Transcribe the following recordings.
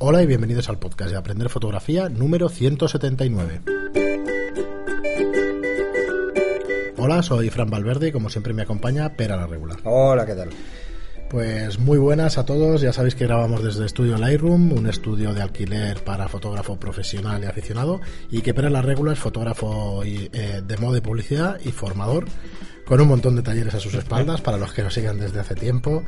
Hola y bienvenidos al podcast de Aprender Fotografía número 179. Hola, soy Fran Valverde y como siempre me acompaña Pera la Regular. Hola, ¿qué tal? Pues muy buenas a todos, ya sabéis que grabamos desde Estudio Lightroom, un estudio de alquiler para fotógrafo profesional y aficionado, y que Pera la Regular es fotógrafo eh, de moda y publicidad y formador, con un montón de talleres a sus espaldas para los que nos sigan desde hace tiempo.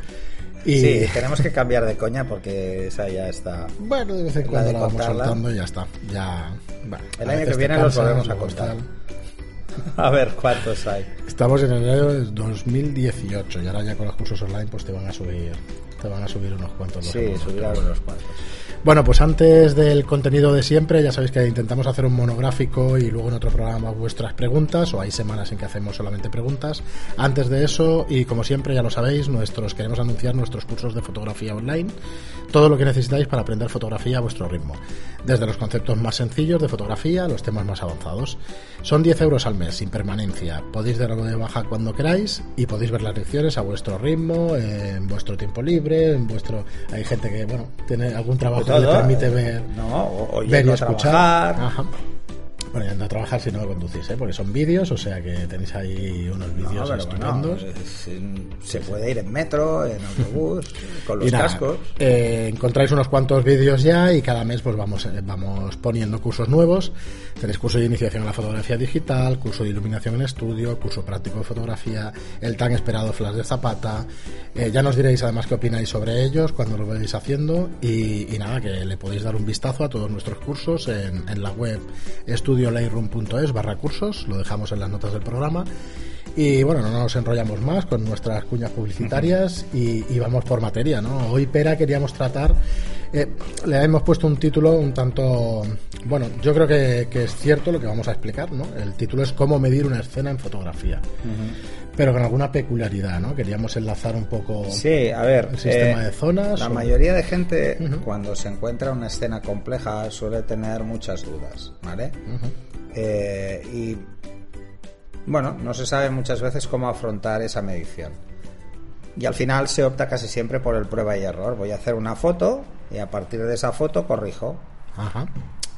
Y... Sí, tenemos que cambiar de coña porque esa ya está. Bueno, de vez en cuando la, vamos soltando y ya está. Ya, el año que viene los volvemos a contar. A ver cuántos hay. Estamos en enero de 2018 y ahora ya con los cursos online pues te van a subir te van a subir unos cuantos. Sí, subirán unos cuantos. Bueno, pues antes del contenido de siempre, ya sabéis que intentamos hacer un monográfico y luego en otro programa vuestras preguntas, o hay semanas en que hacemos solamente preguntas. Antes de eso, y como siempre ya lo sabéis, nuestros queremos anunciar nuestros cursos de fotografía online, todo lo que necesitáis para aprender fotografía a vuestro ritmo, desde los conceptos más sencillos de fotografía a los temas más avanzados. Son 10 euros al mes, sin permanencia. Podéis darlo de baja cuando queráis y podéis ver las lecciones a vuestro ritmo, en vuestro tiempo libre, en vuestro... Hay gente que, bueno, tiene algún trabajo que le permite ver, no, ver y escuchar. Bueno, ya no a trabajar si no conducís, ¿eh? porque son vídeos, o sea que tenéis ahí unos vídeos estupendos. se puede ir en metro, en autobús, con los cascos. Eh, encontráis unos cuantos vídeos ya y cada mes pues vamos, eh, vamos poniendo cursos nuevos. Tenéis curso de iniciación a la fotografía digital, curso de iluminación en estudio, curso práctico de fotografía, el tan esperado flash de Zapata. Eh, ya nos diréis además qué opináis sobre ellos cuando lo veáis haciendo y, nada, que le podéis dar un vistazo a todos nuestros cursos en, en la web estudio studiolightroom.es barra cursos, lo dejamos en las notas del programa. Y bueno, no nos enrollamos más con nuestras cuñas publicitarias y, vamos por materia, ¿no? Hoy, Pera, queríamos tratar, eh, le hemos puesto un título un tanto, bueno, yo creo que, es cierto lo que vamos a explicar, ¿no? El título es Cómo medir una escena en fotografía. Pero con alguna peculiaridad, ¿no? Queríamos enlazar un poco sí, a ver, el sistema eh, de zonas. La mayoría de gente, cuando se encuentra una escena compleja, suele tener muchas dudas, ¿vale? Eh, y bueno, no se sabe muchas veces cómo afrontar esa medición. Y al final se opta casi siempre por el prueba y error. Voy a hacer una foto y a partir de esa foto corrijo.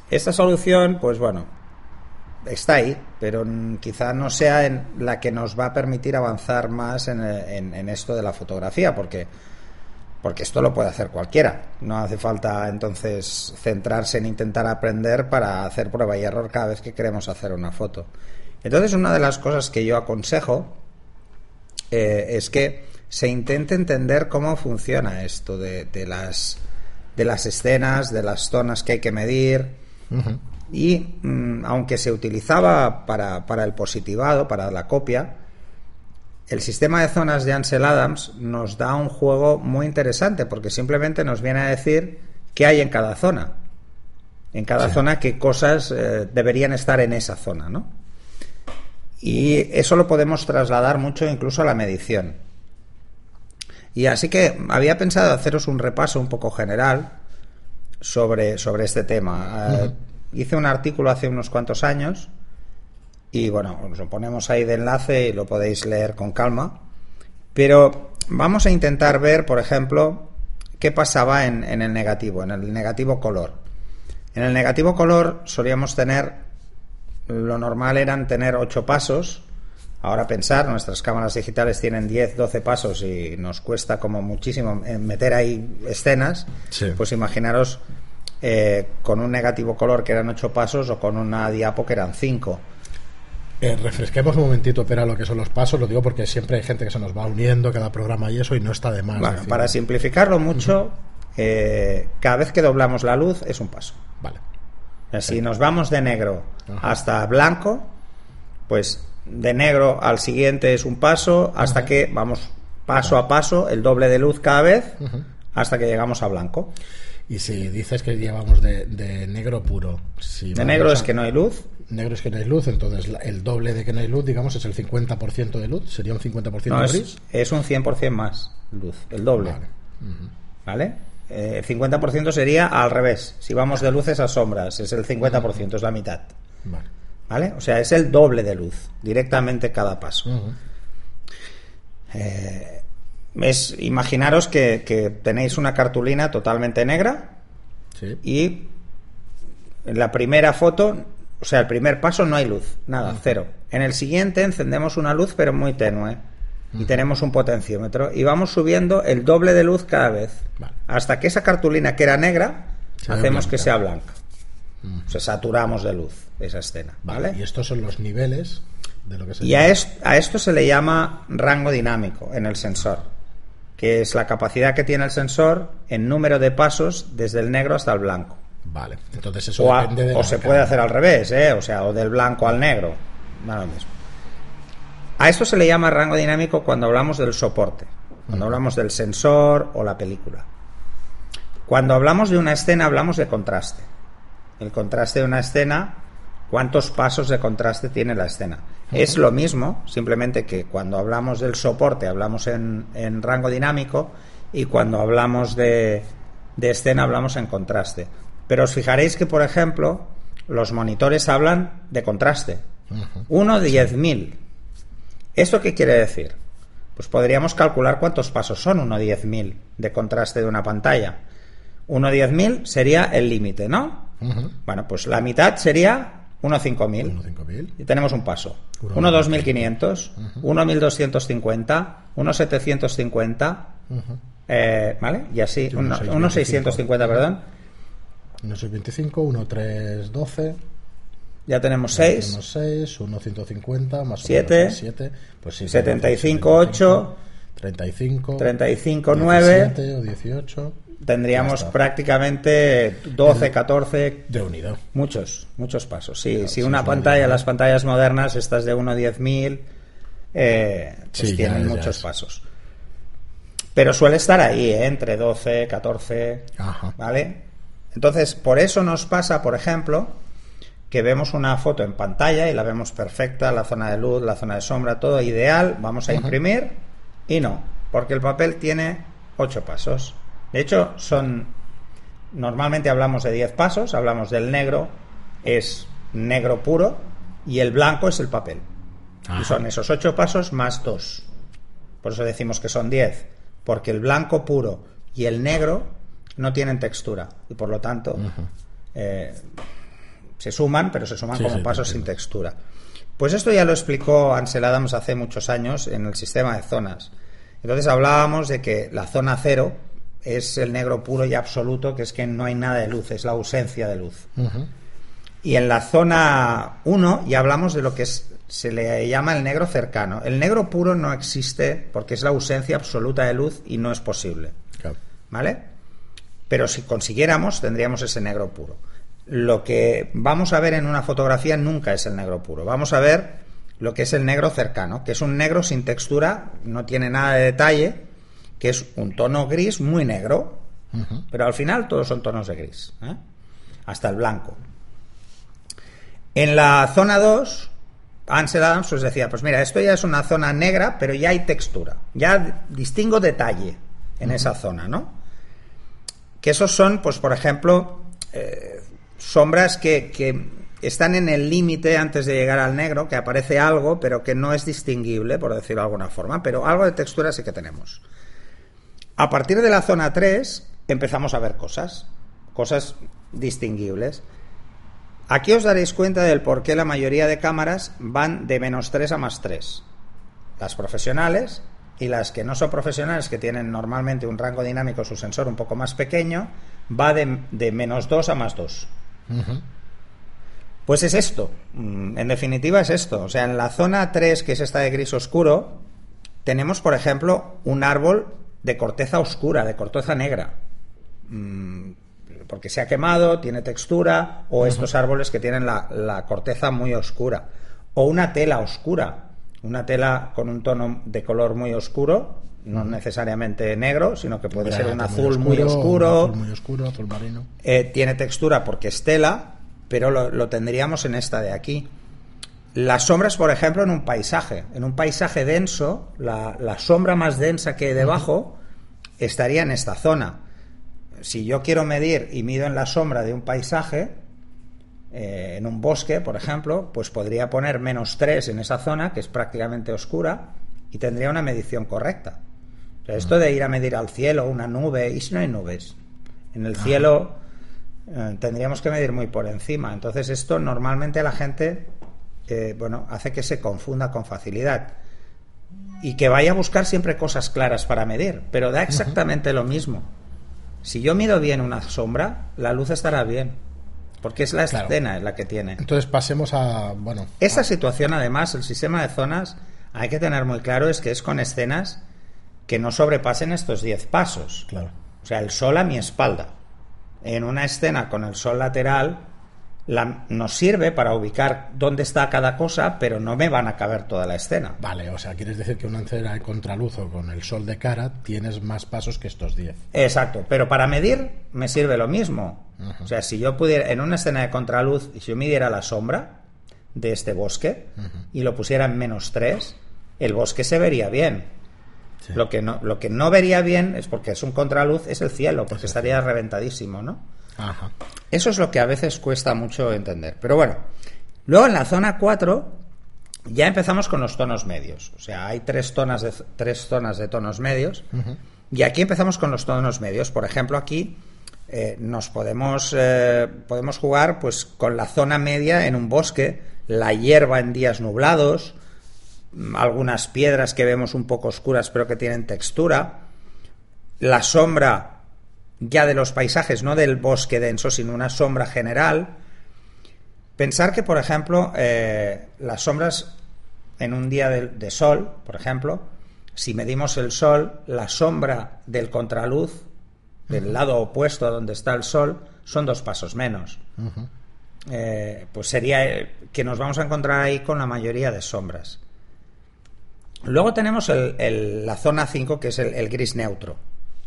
Esta solución, pues bueno, está ahí, pero quizá no sea en la que nos va a permitir avanzar más en, en, esto de la fotografía, porque, porque esto lo puede hacer cualquiera. No hace falta entonces centrarse en intentar aprender para hacer prueba y error cada vez que queremos hacer una foto. Entonces, una de las cosas que yo aconsejo eh, es que se intente entender cómo funciona esto de, las, de las escenas, de las zonas que hay que medir. Y mm, aunque se utilizaba para, para, el positivado, para la copia, el sistema de zonas de Ansel Adams nos da un juego muy interesante porque simplemente nos viene a decir qué hay en cada zona. En cada zona qué cosas eh, deberían estar en esa zona, ¿no? Y eso lo podemos trasladar mucho incluso a la medición. Y así que había pensado haceros un repaso un poco general sobre, sobre este tema. Eh, hice un artículo hace unos cuantos años y bueno, os lo ponemos ahí de enlace y lo podéis leer con calma. Pero vamos a intentar ver, por ejemplo, qué pasaba en, en el negativo, en el negativo color. En el negativo color solíamos tener lo normal eran tener ocho pasos. Ahora pensar, nuestras cámaras digitales tienen 10, 12 pasos y nos cuesta como muchísimo meter ahí escenas. Pues imaginaros eh, con un negativo color que eran ocho pasos o con una diapo que eran cinco. Eh, refresquemos un momentito, pero lo que son los pasos, lo digo porque siempre hay gente que se nos va uniendo cada programa y eso y no está de más. para simplificarlo mucho, eh, cada vez que doblamos la luz es un paso. Vale. Si nos vamos de negro hasta blanco, pues de negro al siguiente es un paso hasta que vamos paso a paso, el doble de luz cada vez, hasta que llegamos a blanco. Y si dices que llevamos de, negro puro. Si de negro es que no hay luz. Negro es que no hay luz, entonces el doble de que no hay luz, digamos, es el 50% de luz. Sería un 50% no, de gris. Es, un 100% más luz, el doble. Vale. ¿Vale? el eh, 50% sería al revés. Si vamos de luces a sombras, es el 50%, es la mitad. Vale. O sea, es el doble de luz, directamente cada paso. Eh, es, imaginaros que, tenéis una cartulina totalmente negra Sí. Y en la primera foto, o sea, el primer paso no hay luz, nada, cero. En el siguiente encendemos una luz, pero muy tenue. Y tenemos un potenciómetro. Y vamos subiendo el doble de luz cada vez. Vale. Hasta que esa cartulina que era negra, hacemos que blanca. sea blanca. O sea, saturamos de luz esa escena. ¿Vale? Y estos son los niveles de lo que se Y a, es- a esto se le llama rango dinámico en el sensor, que es la capacidad que tiene el sensor en número de pasos desde el negro hasta el blanco. Vale, entonces eso O, a- depende de o se puede hacer al revés, ¿eh? o sea, o del blanco al negro. Lo mismo. A esto se le llama rango dinámico cuando hablamos del soporte, cuando hablamos del sensor o la película. Cuando hablamos de una escena hablamos de contraste. El contraste de una escena, cuántos pasos de contraste tiene la escena. Es lo mismo, simplemente que cuando hablamos del soporte hablamos en, en rango dinámico y cuando hablamos de, de escena hablamos en contraste. Pero os fijaréis que, por ejemplo, los monitores hablan de contraste. Uno de 10.000. ¿Esto qué quiere decir? Pues podríamos calcular cuántos pasos son 1 de 10.000 de contraste de una pantalla. 1 de 10.000 sería el límite, ¿no? Bueno, pues la mitad sería 1 5000. 1.5000. Y tenemos un paso. Uno 1 2500, 1 1250, 1 750, eh, ¿vale? Y así, Sí, uno 1 650, perdón. 1.625, 1.312. Ya tenemos 6, Tenemos 6, 1.150 más Siete. 7. Pues sí, 75, 8, 35, 35, 9. 17 o 18. Tendríamos prácticamente 12, 14, De unido. muchos, muchos pasos. Sí, Claro, si sí, una pantalla, las pantallas modernas, estas de 1 a 10.000, eh, pues Sí, tienen ya muchos es. pasos. Pero suele estar ahí, ¿eh? entre 12, 14, Ajá. ¿vale? Entonces, por eso nos pasa, por ejemplo, que vemos una foto en pantalla y la vemos perfecta, la zona de luz, la zona de sombra, todo ideal, vamos a imprimir y no, porque el papel tiene 8 pasos. De hecho, son normalmente hablamos de 10 pasos, hablamos del negro, es negro puro y el blanco es el papel. Y son esos 8 pasos más 2. Por eso decimos que son 10, porque el blanco puro y el negro no tienen textura y por lo tanto eh, se suman, pero se suman Sí, como sí, pasos sin textura. Pues esto ya lo explicó Ansel Adams hace muchos años en el sistema de zonas. Entonces hablábamos de que la zona cero es el negro puro y absoluto, que es que no hay nada de luz, es la ausencia de luz. Y en la zona 1 ya hablamos de lo que es, se le llama el negro cercano. El negro puro no existe porque es la ausencia absoluta de luz y no es posible. Claro. ¿Vale? Pero si consiguiéramos, tendríamos ese negro puro. Lo que vamos a ver en una fotografía nunca es el negro puro. Vamos a ver lo que es el negro cercano, que es un negro sin textura, no tiene nada de detalle, que es un tono gris muy negro, pero al final todos son tonos de gris, ¿eh? hasta el blanco. En la zona 2, Ansel Adams os decía, pues mira, esto ya es una zona negra, pero ya hay textura, ya distingo detalle en esa zona, ¿no? Que esos son, pues por ejemplo, eh, sombras que, que están en el límite antes de llegar al negro, que aparece algo, pero que no es distinguible, por decirlo de alguna forma, pero algo de textura sí que tenemos. A partir de la zona 3 empezamos a ver cosas, cosas distinguibles. Aquí os daréis cuenta del por qué la mayoría de cámaras van de menos 3 a más 3. Las profesionales y las que no son profesionales, que tienen normalmente un rango dinámico, su sensor un poco más pequeño, va de, de menos 2 a más 2. Ujú. Pues es esto, Mm, en definitiva es esto. O sea, en la zona 3, que es esta de gris oscuro, tenemos, por ejemplo, un árbol de corteza oscura, de corteza negra. Mm, Porque se ha quemado, tiene textura, o estos árboles que tienen la, la corteza muy oscura. O una tela oscura, una tela con un tono de color muy oscuro, no necesariamente negro, sino que puede ser un azul muy oscuro, un azul muy oscuro, azul marino. eh, tiene textura porque es tela, pero lo, lo tendríamos en esta de aquí. Las sombras, por ejemplo, en un paisaje. En un paisaje denso, la, la sombra más densa que hay debajo estaría en esta zona. Si yo quiero medir y mido en la sombra de un paisaje, eh, en un bosque, por ejemplo, pues podría poner menos 3 en esa zona, que es prácticamente oscura, y tendría una medición correcta. O sea, esto de ir a medir al cielo, una nube, ¿y si no hay nubes? En el cielo eh, tendríamos que medir muy por encima. Entonces esto normalmente la gente, eh, bueno, hace que se confunda con facilidad y que vaya a buscar siempre cosas claras para medir, pero da exactamente lo mismo. Si yo mido bien una sombra, la luz estará bien, porque es la escena la que tiene. Entonces pasemos a, bueno, esta situación además, el sistema de zonas, hay que tener muy claro es que es con escenas que no sobrepasen estos 10 pasos. Claro. O sea, el sol a mi espalda. En una escena con el sol lateral, la, nos sirve para ubicar dónde está cada cosa, pero no me van a caber toda la escena. Vale, o sea, quieres decir que una escena de contraluz o con el sol de cara tienes más pasos que estos 10. Exacto, pero para medir me sirve lo mismo. O sea, si yo pudiera, en una escena de contraluz, si yo midiera la sombra de este bosque y lo pusiera en menos 3, el bosque se vería bien. Lo, que no, lo que no vería bien es porque es un contraluz, es el cielo, porque estaría reventadísimo, ¿no? Ajá. Eso es lo que a veces cuesta mucho entender. Pero bueno, luego en la zona 4 ya empezamos con los tonos medios. O sea, hay tres, tonas de, tres zonas de tonos medios. Y aquí empezamos con los tonos medios. Por ejemplo, aquí eh, nos podemos, eh, podemos jugar pues, con la zona media en un bosque, la hierba en días nublados, algunas piedras que vemos un poco oscuras pero que tienen textura, la sombra ya de los paisajes, no del bosque denso, sino una sombra general. Pensar que, por ejemplo, eh, las sombras en un día de, sol, por ejemplo, si medimos el sol, la sombra del contraluz, del lado opuesto a donde está el sol, son dos pasos menos. Eh, pues sería eh, que nos vamos a encontrar ahí con la mayoría de sombras. Luego tenemos la zona 5, que es el gris neutro.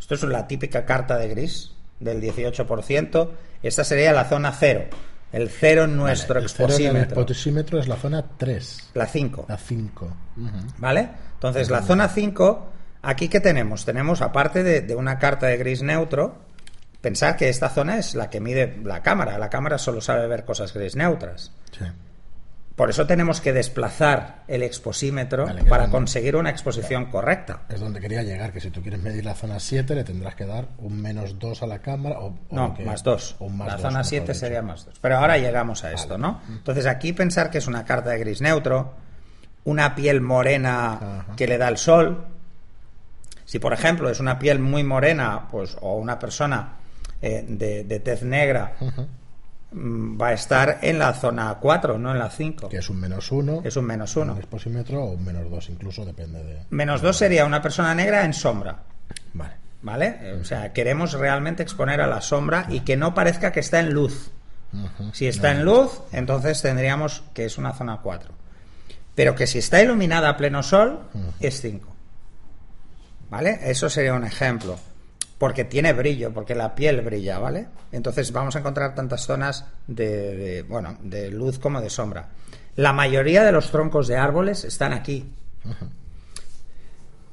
Esto es la típica carta de gris del 18%. Esta sería la zona 0. El 0 en nuestro exposímetro. es la zona 3. La 5. La 5. ¿Vale? Entonces, la zona 5, aquí que tenemos? Tenemos, aparte de, de, una carta de gris neutro, pensar que esta zona es la que mide la cámara. La cámara solo sabe ver cosas gris neutras. Sí. Por eso tenemos que desplazar el exposímetro para conseguir una exposición correcta. Es donde quería llegar, que si tú quieres medir la zona 7 le tendrás que dar un menos 2 a la cámara. O, no, más 2. La zona 7 sería más 2. Pero ahora llegamos a esto, ¿no? Entonces aquí pensar que es una carta de gris neutro, una piel morena que le da el sol. Si por ejemplo es una piel muy morena, pues, o una persona eh, de, tez negra, va a estar en la zona 4, no en la 5. Que es un menos 1. Es un menos 1. Un exposímetro o un menos 2, incluso depende de. Menos 2 sería una persona negra en sombra. Vale. ¿Vale? O sea, queremos realmente exponer a la sombra y que no parezca que está en luz. Si está en luz, entonces tendríamos que es una zona 4. Pero que si está iluminada a pleno sol, es 5. ¿Vale? Eso sería un ejemplo porque tiene brillo, porque la piel brilla, ¿vale? Entonces vamos a encontrar tantas zonas de, bueno, de luz como de sombra. La mayoría de los troncos de árboles están aquí.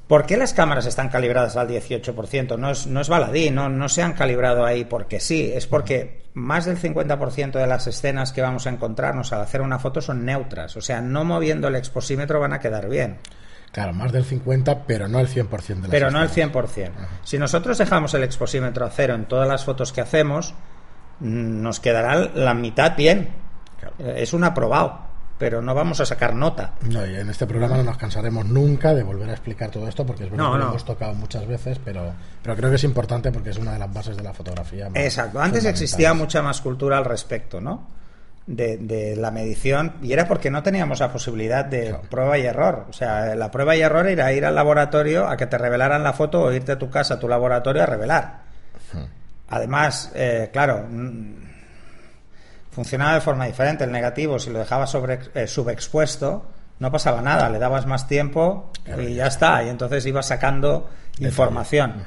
¿Por qué las cámaras están calibradas al 18%? No es, no es baladí, no, no se han calibrado ahí porque sí, es porque más del 50% de las escenas que vamos a encontrarnos al hacer una foto son neutras, o sea, no moviendo el exposímetro van a quedar bien. Claro, más del 50, pero no el 100% de las Pero no el 100%. Si nosotros dejamos el exposímetro a cero en todas las fotos que hacemos, mm, nos quedará la mitad bien. Es un aprobado, pero no vamos a sacar nota. No, y en este programa no nos cansaremos nunca de volver a explicar todo esto, porque es verdad que lo hemos tocado muchas veces, pero, pero creo que es importante porque es una de las bases de la fotografía. Exacto. Antes existía mucha más cultura al respecto, ¿no? De, la medición y era porque no teníamos la posibilidad de prueba y error. O sea, la prueba y error era ir al laboratorio a que te revelaran la foto o irte a tu casa, a tu laboratorio a revelar. Además, eh, claro, mm, funcionaba de forma diferente. El negativo, si lo dejabas sobre, eh, subexpuesto, no pasaba nada, le dabas más tiempo y ya está. Y entonces ibas sacando información.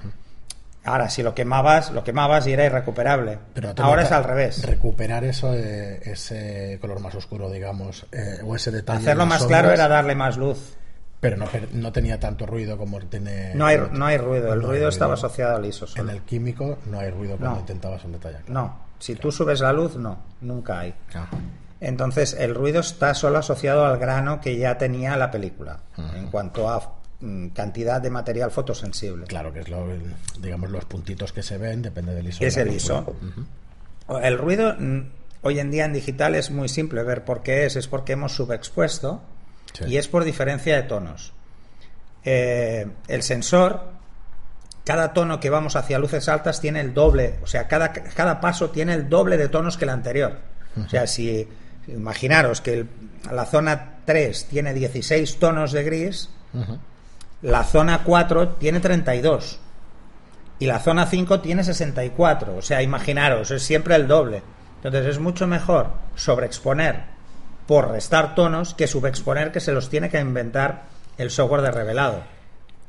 Ahora, si lo quemabas, lo quemabas y era irrecuperable. Pero Ahora es al revés. Recuperar eso, eh, ese color más oscuro, digamos, eh, o ese detalle. Hacerlo más claro era darle más luz. Pero no, no tenía tanto ruido como tiene. No hay, no hay ruido, el ruido, estaba asociado al ISO. En el químico no hay ruido cuando intentabas un detalle. No, si tú subes la luz, no, nunca hay. Entonces, el ruido está solo asociado al grano que ya tenía la película. En cuanto a cantidad de material fotosensible. Claro, que es lo, digamos, los puntitos que se ven, depende del ISO. Es el ISO. El ruido mm, hoy en día en digital es muy simple ver por qué es. Es porque hemos subexpuesto Sí. y es por diferencia de tonos. Eh, el sensor, cada tono que vamos hacia luces altas tiene el doble, o sea, cada, cada paso tiene el doble de tonos que el anterior. O sea, si imaginaros que el- la zona 3 tiene 16 tonos de gris, la zona 4 tiene 32 y la zona 5 tiene 64. O sea, imaginaros, es siempre el doble. Entonces es mucho mejor sobreexponer por restar tonos que subexponer que se los tiene que inventar el software de revelado.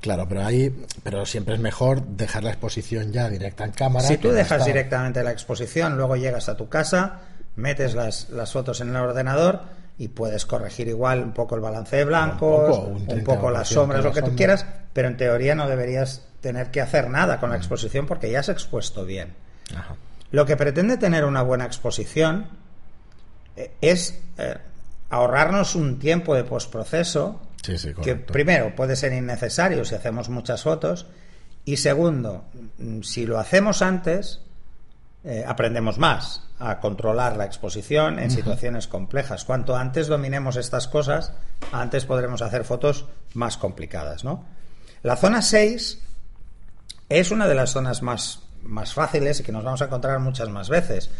Claro, pero ahí, pero siempre es mejor dejar la exposición ya directa en cámara. Si tú dejas directamente la exposición, luego llegas a tu casa, metes las, las fotos en el ordenador y puedes corregir igual un poco el balance de blancos, poco, un un poco las 30% sombras, lo que tú quieras, pero en teoría no deberías tener que hacer nada con la exposición porque ya has expuesto bien. Ajá. Lo que pretende tener una buena exposición eh, es eh, ahorrarnos un tiempo de postproceso Sí, sí, que primero puede ser innecesario si hacemos muchas fotos y segundo, mm, si lo hacemos antes, eh, aprendemos más a controlar la exposición en situaciones complejas. Cuanto antes dominemos estas cosas, antes podremos hacer fotos más complicadas. ¿no? La zona 6 es una de las zonas más, más fáciles y que nos vamos a encontrar muchas más veces.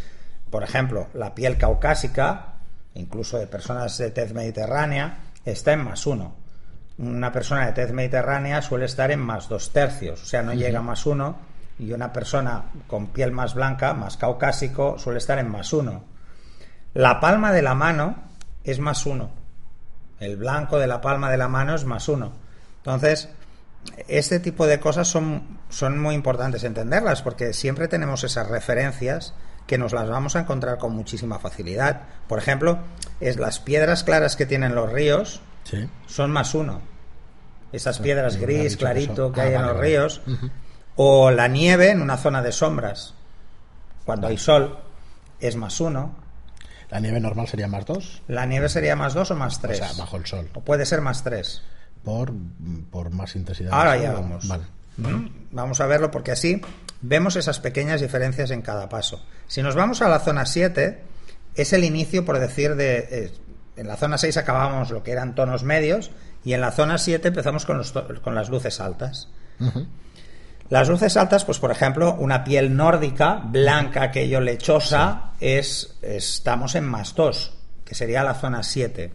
Por ejemplo, la piel caucásica, incluso de personas de tez mediterránea, está en más uno. Una persona de tez mediterránea suele estar en más dos tercios, o sea, no llega a más uno, y una persona con piel más blanca, más caucásico, suele estar en más uno. La palma de la mano es más uno. El blanco de la palma de la mano es más uno. Entonces, este tipo de cosas son, son muy importantes entenderlas porque siempre tenemos esas referencias que nos las vamos a encontrar con muchísima facilidad. Por ejemplo, es las piedras claras que tienen los ríos Sí. son más uno. Esas piedras gris, clarito que ah, hay en los vale. ríos. O la nieve en una zona de sombras. Cuando hay sol es más uno. La nieve normal sería más 2, La nieve sería más dos o más o tres. sea, bajo el sol, O puede ser más tres. por, por más intensidad. Ahora ya vamos. Vale. ¿Mm? Vamos a verlo porque así vemos esas pequeñas diferencias en cada paso. Si nos vamos a la zona 7, es el inicio, por decir, de... eh, en la zona 6 acabábamos lo que eran tonos medios y en la zona 7 empezamos con, los con las luces altas. Las luces altas, pues por ejemplo, una piel nórdica, blanca, aquello lechosa, es, estamos en más 2, que sería la zona 7.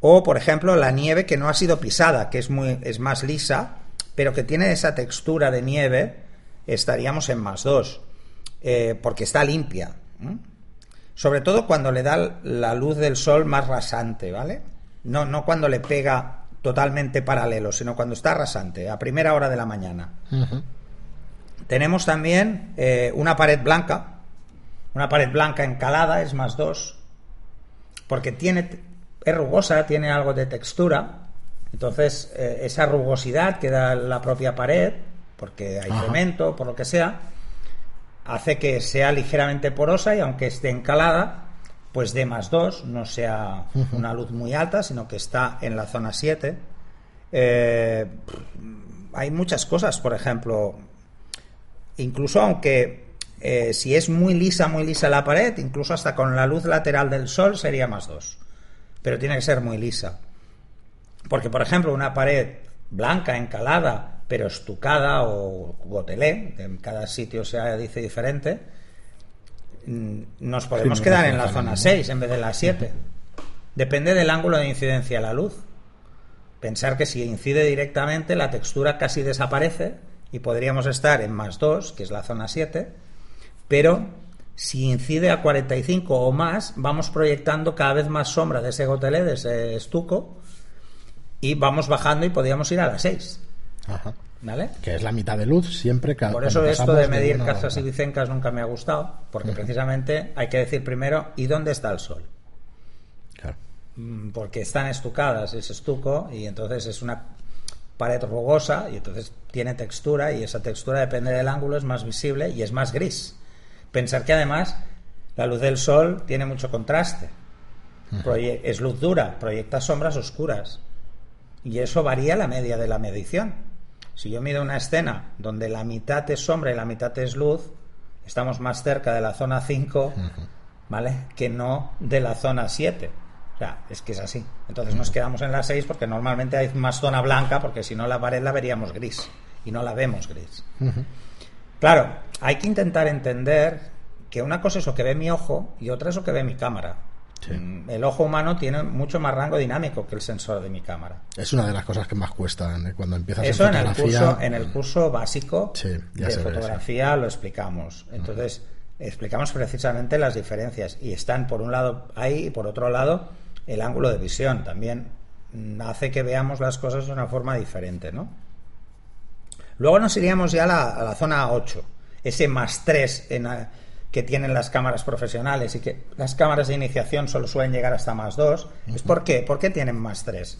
O, por ejemplo, la nieve que no ha sido pisada, que es, muy, es más lisa, pero que tiene esa textura de nieve, estaríamos en más 2, porque está limpia. Sobre todo cuando le da la luz del sol más rasante, ¿vale? No, no cuando le pega totalmente paralelo, sino cuando está rasante, a primera hora de la mañana. Tenemos también eh, una pared blanca. Una pared blanca encalada es más 2. Porque tiene, es rugosa, tiene algo de textura. Entonces, eh, esa rugosidad que da la propia pared, porque hay Ajá. cemento, por lo que sea, hace que sea ligeramente porosa y aunque esté encalada, pues dé más 2, no sea una luz muy alta, sino que está en la zona 7. Eh, hay muchas cosas, por ejemplo, incluso aunque eh, si es muy lisa, muy lisa la pared, incluso hasta con la luz lateral del sol sería más 2. Pero tiene que ser muy lisa. Porque, por ejemplo, una pared blanca, encalada, pero estucada o gotelé, en cada sitio se dice diferente, nos podemos quedar en la zona nada. 6 en vez de la 7. Depende del ángulo de incidencia de la luz. Pensar que si incide directamente, la textura casi desaparece y podríamos estar en más 2, que es la zona 7, pero si incide a 45 o más, vamos proyectando cada vez más sombra de ese gotelé, de ese estuco, y vamos bajando y podríamos ir a la 6. Ajá. ¿Vale? Que es la mitad de luz siempre Por eso esto de medir casas y otra. licencas nunca me ha gustado, porque precisamente hay que decir primero, ¿y dónde está el sol? Claro. Mm, porque están estucadas, es estuco, y entonces es una pared rugosa, y entonces tiene textura, y esa textura depende del ángulo, es más visible y es más gris. Pensar que además la luz del sol tiene mucho contraste. Es luz dura, proyecta sombras oscuras. Y eso varía la media de la medición. Si yo mido una escena donde la mitad es sombra y la mitad es luz, estamos más cerca de la zona 5, ¿vale? Que no de la zona 7. O sea, es que es así. Entonces nos quedamos en la 6 porque normalmente hay más zona blanca, porque si no la pared la veríamos gris. Y no la vemos gris. Claro, hay que intentar entender que una cosa es lo que ve mi ojo y otra es lo que ve mi cámara. Mm, el ojo humano tiene mucho más rango dinámico que el sensor de mi cámara. Es una de las cosas que más cuestan ¿eh? cuando empiezas Eso en en el fotografía. curso, en el curso básico Sí, de fotografía lo explicamos. Entonces, explicamos precisamente las diferencias. Y están por un lado ahí y por otro lado el ángulo de visión. También mm, hace que veamos las cosas de una forma diferente, ¿no? Luego nos iríamos ya a la, a la zona 8, ese más 3 en, que tienen las cámaras profesionales y que las cámaras de iniciación solo suelen llegar hasta más 2. ¿Es por qué? ¿Por qué tienen más 3?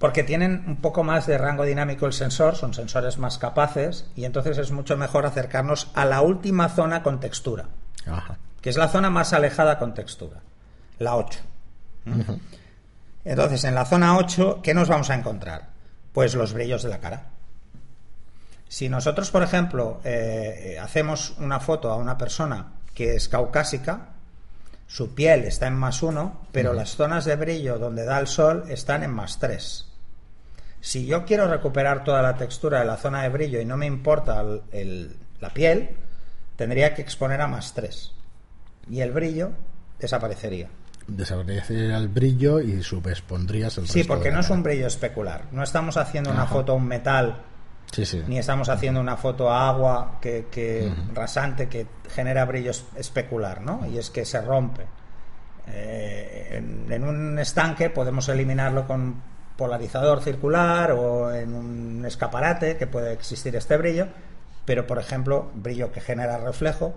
Porque tienen un poco más de rango dinámico el sensor, son sensores más capaces y entonces es mucho mejor acercarnos a la última zona con textura, Ajá. que es la zona más alejada con textura, la 8. Entonces, en la zona 8, ¿qué nos vamos a encontrar? Pues los brillos de la cara. Si nosotros, por ejemplo, eh, eh, hacemos una foto a una persona que es caucásica, su piel está en más 1, pero las zonas de brillo donde da el sol están en más 3. Si yo quiero recuperar toda la textura de la zona de brillo y no me importa el- el- la piel, tendría que exponer a más 3. Y el brillo desaparecería. Desaparecería el brillo y subexpondrías el Sí, resto porque de la no es un brillo especular. No estamos haciendo una foto a un metal, Sí, sí. ni estamos haciendo una foto a agua que, que rasante que genera brillo es- especular, ¿no? Y es que se rompe. Eh, en, en un estanque podemos eliminarlo con polarizador circular o en un escaparate que puede existir este brillo, pero por ejemplo, brillo que genera reflejo,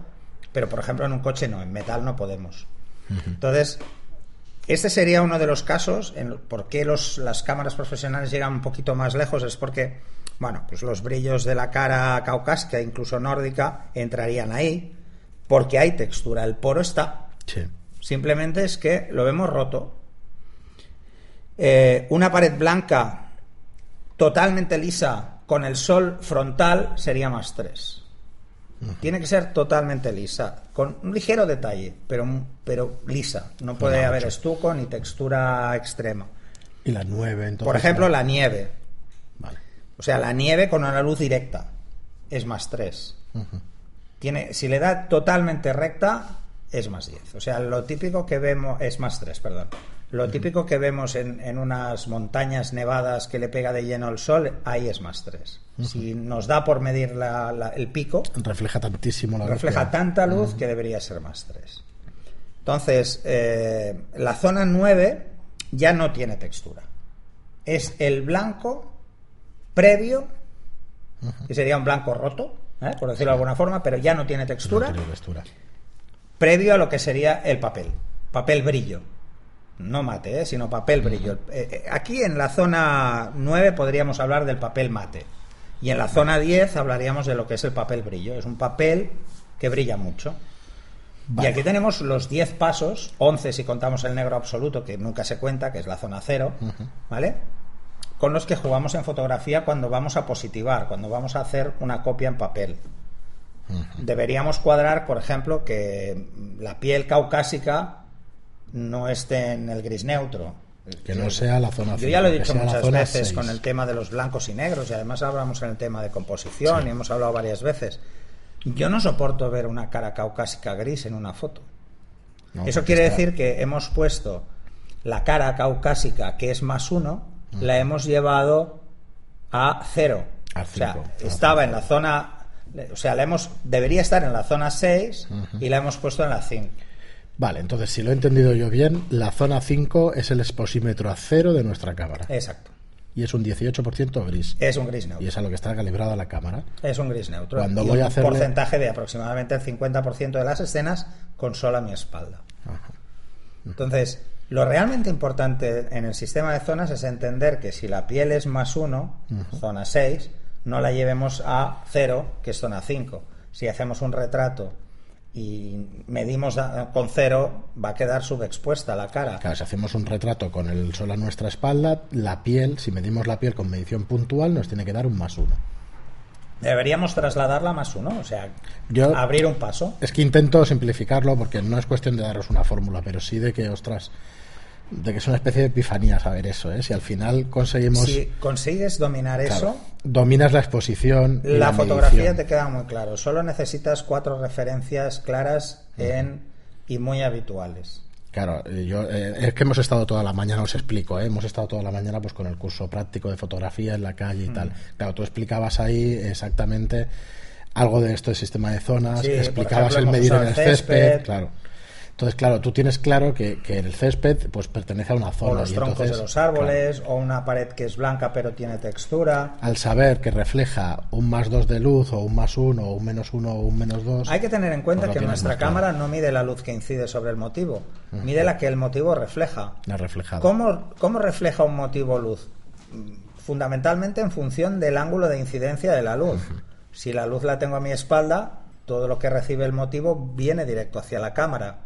pero por ejemplo en un coche no, en metal no podemos. Entonces, este sería uno de los casos en por qué los, las cámaras profesionales llegan un poquito más lejos, es porque, bueno, pues los brillos de la cara caucásica, incluso nórdica, entrarían ahí, porque hay textura, el poro está. Sí. Simplemente es que lo vemos roto. Eh, una pared blanca totalmente lisa con el sol frontal sería más 3. Tiene que ser totalmente lisa, con un ligero detalle, pero, pero lisa. No puede haber estuco ni textura extrema. Y la 9, entonces. Por ejemplo, la nieve. O sea, la nieve con una luz directa es más 3. Tiene, si le da totalmente recta, es más 10. O sea, lo típico que vemos es más 3, perdón. Lo típico que vemos en, en unas montañas nevadas que le pega de lleno el sol, ahí es más 3. Si nos da por medir la- la- el pico, Refleja tantísimo la luz refleja tanta luz que debería ser más 3. Entonces, eh, la zona 9 ya no tiene textura. Es el blanco previo, que sería un blanco roto, ¿eh? por decirlo de alguna forma, pero ya no tiene no textura, tiene textura. previo a lo que sería el papel, papel brillo. No mate, ¿eh? sino papel brillo. Eh, aquí en la zona 9 podríamos hablar del papel mate. Y en la zona 10 hablaríamos de lo que es el papel brillo. Es un papel que brilla mucho. Vale. Y aquí tenemos los 10 pasos, 11 si contamos el negro absoluto, que nunca se cuenta, que es la zona 0, ¿vale? Con los que jugamos en fotografía cuando vamos a positivar, cuando vamos a hacer una copia en papel. Deberíamos cuadrar, por ejemplo, que la piel caucásica no esté en el gris neutro. Que no sea la zona Yo ya lo he dicho muchas veces con el tema de los blancos y negros y además hablamos en el tema de composición y hemos hablado varias veces. Yo no soporto ver una cara caucásica gris en una foto. No, Eso quiere está- decir que hemos puesto la cara caucásica, que es más uno, la hemos llevado a cero. Al o sea, a estaba en la zona, o sea, la hemos, debería estar en la zona 6 y la hemos puesto en la 5. Vale, entonces si lo he entendido yo bien, la zona 5 es el exposímetro a cero de nuestra cámara. Exacto. Y es un 18% gris. Es un gris neutro. Y es a lo que está calibrada la cámara. Es un gris neutro. Cuando y voy un a hacerle- porcentaje de aproximadamente el 50% de las escenas con sol a mi espalda. Entonces, lo realmente importante en el sistema de zonas es entender que si la piel es más 1, zona 6, no la llevemos a 0, que es zona 5. Si hacemos un retrato y medimos con 0, va a quedar subexpuesta la cara. Claro, si hacemos un retrato con el sol a nuestra espalda, la piel, si medimos la piel con medición puntual, nos tiene que dar un más uno. Deberíamos trasladarla a más uno, o sea, Yo- abrir un paso. Es que intento simplificarlo porque no es cuestión de daros una fórmula, pero sí de que, ostras, de que es una especie de epifanía saber eso, ¿eh? Si al final conseguimos, Si consigues dominar claro, eso, dominas la exposición, la, fotografía medición. te queda muy claro. Solo necesitas cuatro referencias claras en y muy habituales. Claro, eh, yo, eh, es que hemos estado toda la mañana, os explico, ¿eh? hemos estado toda la mañana pues con el curso práctico de fotografía en la calle y Mm. tal. Claro, tú explicabas ahí exactamente algo de esto del sistema de zonas, Sí, explicabas ejemplo, el medir en el el césped, césped. claro. Entonces, claro, tú tienes claro que, que el césped pues pertenece a una zona. O los y troncos entonces, de los árboles, o una pared que es blanca pero tiene textura. al saber que refleja un más 2 de luz o un más 1 o un menos 1 o un menos 2 Hay que tener en cuenta Pues que nuestra claro. cámara no mide la luz que incide sobre el motivo, mide la que el motivo refleja. la reflejada ¿Cómo, cómo refleja un motivo luz? Fundamentalmente en función del ángulo de incidencia de la luz. Si la luz la tengo a mi espalda, todo lo que recibe el motivo viene directo hacia la cámara.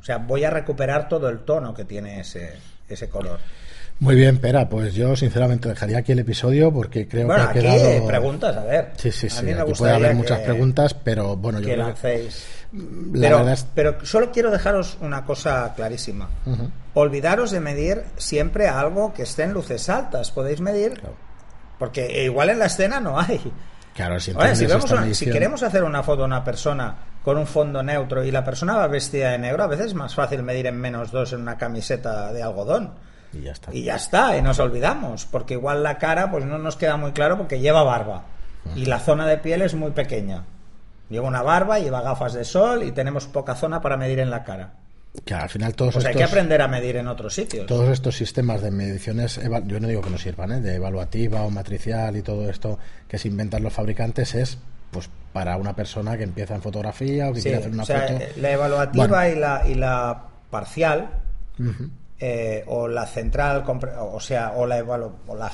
O sea, voy a recuperar todo el tono que tiene ese, ese color. Muy bien, Pera, pues yo sinceramente dejaría aquí el episodio porque creo bueno, que aquí ha quedado... preguntas, a ver. Sí, sí, A sí, mí me aquí puede haber muchas preguntas, pero bueno, yo que creo lancéis. la Pero, verdad es... pero solo quiero dejaros una cosa clarísima. Olvidaros de medir siempre algo que esté en luces altas. Podéis medir, Claro. porque igual en la escena no hay. Claro, si, vemos una- queremos hacer una foto de una persona con un fondo neutro y la persona va vestida de negro, a veces es más fácil medir en menos dos en una camiseta de algodón. Y ya está. Y ya está, y nos olvidamos, porque igual la cara pues no nos queda muy claro porque lleva barba y la zona de piel es muy pequeña. Lleva una barba, lleva gafas de sol y tenemos poca zona para medir en la cara. Que al final todos Pues hay estos... que aprender a medir en otros sitios. todos estos sistemas de mediciones, yo no digo que no sirvan, ¿eh? de evaluativa o matricial y todo esto que se inventan los fabricantes es pues para una persona que empieza en fotografía o que Sí, quiere hacer una o sea, foto. eh, la evaluativa Bueno. y, la, y la parcial eh, o la central, o sea, o la, evalu- o la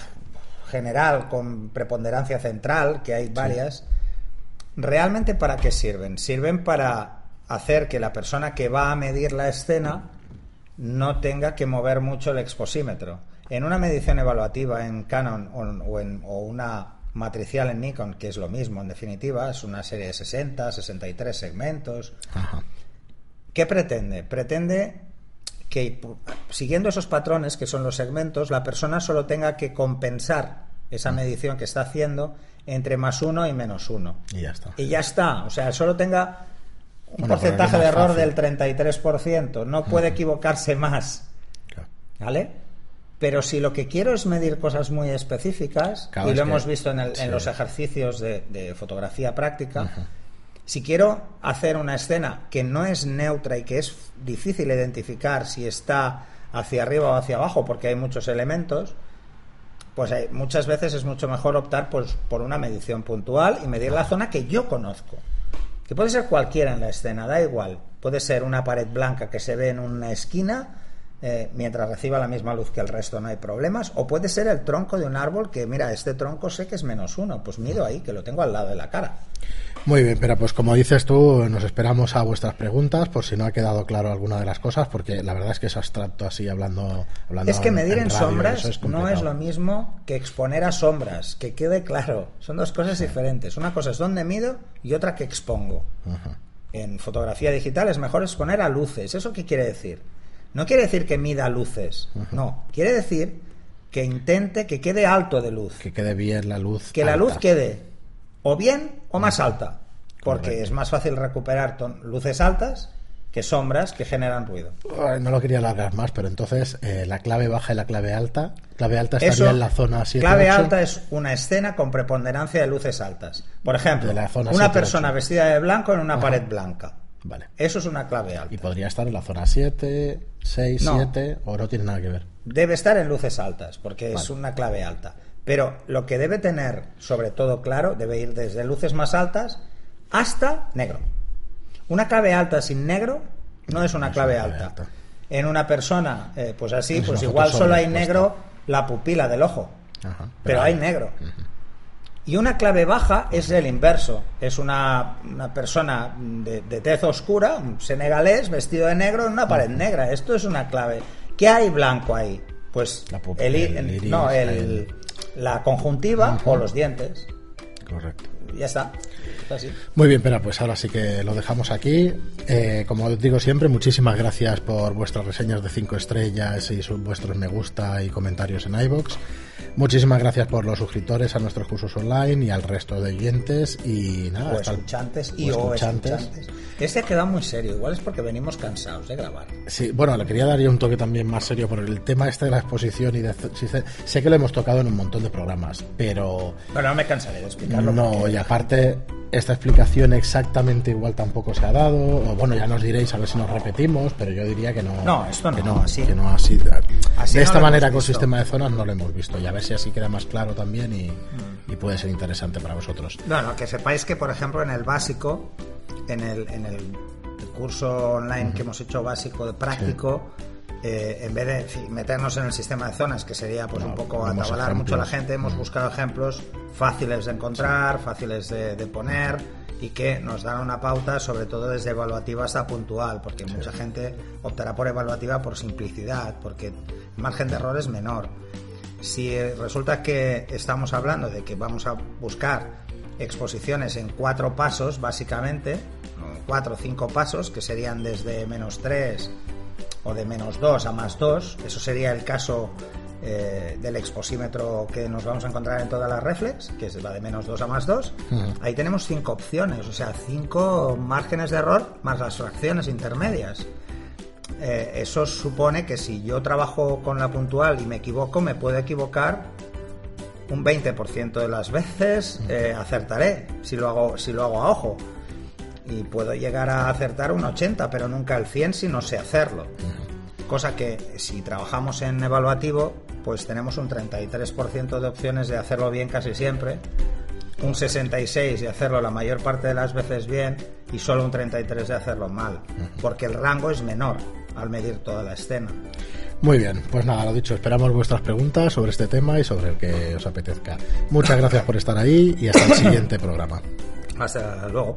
general con preponderancia central, que hay varias, ¿realmente para qué sirven? Sirven para hacer que la persona que va a medir la escena no tenga que mover mucho el exposímetro. En una medición evaluativa en Canon o, en, o una matricial en Nikon, que es lo mismo en definitiva, es una serie de 60, 63 segmentos, Ajá. ¿Qué pretende? Pretende que siguiendo esos patrones que son los segmentos, la persona solo tenga que compensar esa medición que está haciendo entre más uno y menos uno. Y ya está. Y ya está. O sea, solo tenga un Bueno, porcentaje de error fácil. del 33%. No puede equivocarse más. Claro. ¿Vale? Pero si lo que quiero es medir cosas muy específicas, Claro, y lo que- hemos visto en, el- sí. en los ejercicios de, de fotografía práctica, si quiero hacer una escena que no es neutra y que es difícil identificar si está hacia arriba o hacia abajo, porque hay muchos elementos, pues hay- muchas veces es mucho mejor optar pues, por una medición puntual y medir la zona que yo conozco. Que puede ser cualquiera en la escena, da igual. Puede ser una pared blanca que se ve en una esquina eh, mientras reciba la misma luz que el resto, no hay problemas. O puede ser el tronco de un árbol que, mira, este tronco sé que es menos uno, pues mido ahí, que lo tengo al lado de la cara. Muy bien, pero pues como dices tú, nos esperamos a vuestras preguntas por si no ha quedado claro alguna de las cosas, porque la verdad es que es abstracto así hablando. hablando Es que medir en, radio, sombras es no es lo mismo que exponer a sombras, que quede claro. Son dos cosas diferentes. Una cosa es dónde mido y otra que expongo. Ajá. En fotografía digital es mejor exponer a luces. ¿Eso qué quiere decir? No quiere decir que mida luces. No. Quiere decir que intente que quede alto de luz. Que quede bien la luz. Que la luz quede o bien o más alta. Porque Correcto. es más fácil recuperar ton- luces altas que sombras que generan ruido. No lo quería alargar más, pero entonces eh, la clave baja y la clave alta. Clave alta estaría Eso, en la zona 7 clave 8. alta es una escena con preponderancia de luces altas. Por ejemplo, una 7, persona 8. vestida de blanco en una pared blanca. Vale. Eso es una clave alta. Y podría estar en la zona 7, 6, No. 7, o no tiene nada que ver. Debe estar en luces altas, porque es una clave alta. Pero lo que debe tener, sobre todo claro, debe ir desde luces más altas hasta negro. Una clave alta sin negro no es una clave una clave alta. alta. En una persona, eh, pues así, Es pues igual solo hay negro la pupila del ojo. Ajá. pero hay negro. Y una clave baja es el inverso. Es una, una persona de, de tez oscura, un senegalés, vestido de negro en una pared negra. Esto es una clave. ¿Qué hay blanco ahí? Pues La el, el iris, no, el- el- la conjuntiva o los dientes. Correcto. ya está. Muy bien, pero pues ahora sí que lo dejamos aquí. Eh, como digo siempre, muchísimas gracias por vuestras reseñas de 5 estrellas y vuestros me gusta y comentarios en iBox. Muchísimas gracias por los suscriptores a nuestros cursos online y al resto de oyentes y nada. O escuchantes y o escuchantes. Este ha quedado muy serio, igual es porque venimos cansados de grabar. Sí, bueno, le quería dar un toque también más serio por el tema este de la exposición y de, sé que lo hemos tocado en un montón de programas, pero... Bueno, no me cansaré de explicarlo. No, y aparte esta explicación exactamente igual tampoco se ha dado, o bueno, ya nos diréis a ver si nos repetimos, pero yo diría que no. No, esto no, que no, así, que no así, de esta manera con sistema de zonas no lo hemos visto, y a ver si así queda más claro también y, mm. puede ser interesante para vosotros. Bueno, que sepáis que, por ejemplo, en el básico, en el, en el curso online que hemos hecho básico de práctico, eh, en vez de meternos en el sistema de zonas, que sería pues un poco atabalar mucho a la gente, hemos buscado ejemplos fáciles de encontrar, fáciles de, poner y que nos dan una pauta, sobre todo desde evaluativa hasta puntual, porque mucha gente optará por evaluativa por simplicidad, porque el margen de error es menor. Si resulta que estamos hablando de que vamos a buscar exposiciones en cuatro pasos, básicamente, cuatro o cinco pasos, que serían desde menos tres o de menos 2 a más 2, eso sería el caso eh, del exposímetro que nos vamos a encontrar en todas las reflex, que es la de menos 2 a más 2, ahí tenemos cinco opciones, o sea, cinco márgenes de error más las fracciones intermedias. Eh, eso supone que si yo trabajo con la puntual y me equivoco, me puedo equivocar un 20% de las veces, eh, acertaré si lo, hago, si lo hago a ojo y puedo llegar a acertar un 80, pero nunca el 100 si no sé hacerlo. Cosa que si trabajamos en evaluativo, pues tenemos un 33% de opciones de hacerlo bien casi siempre, un 66 de hacerlo la mayor parte de las veces bien y solo un 33 de hacerlo mal, porque el rango es menor al medir toda la escena. Muy bien, pues nada, lo dicho, esperamos vuestras preguntas sobre este tema y sobre el que os apetezca. Muchas gracias por estar ahí y hasta el siguiente programa. Hasta luego.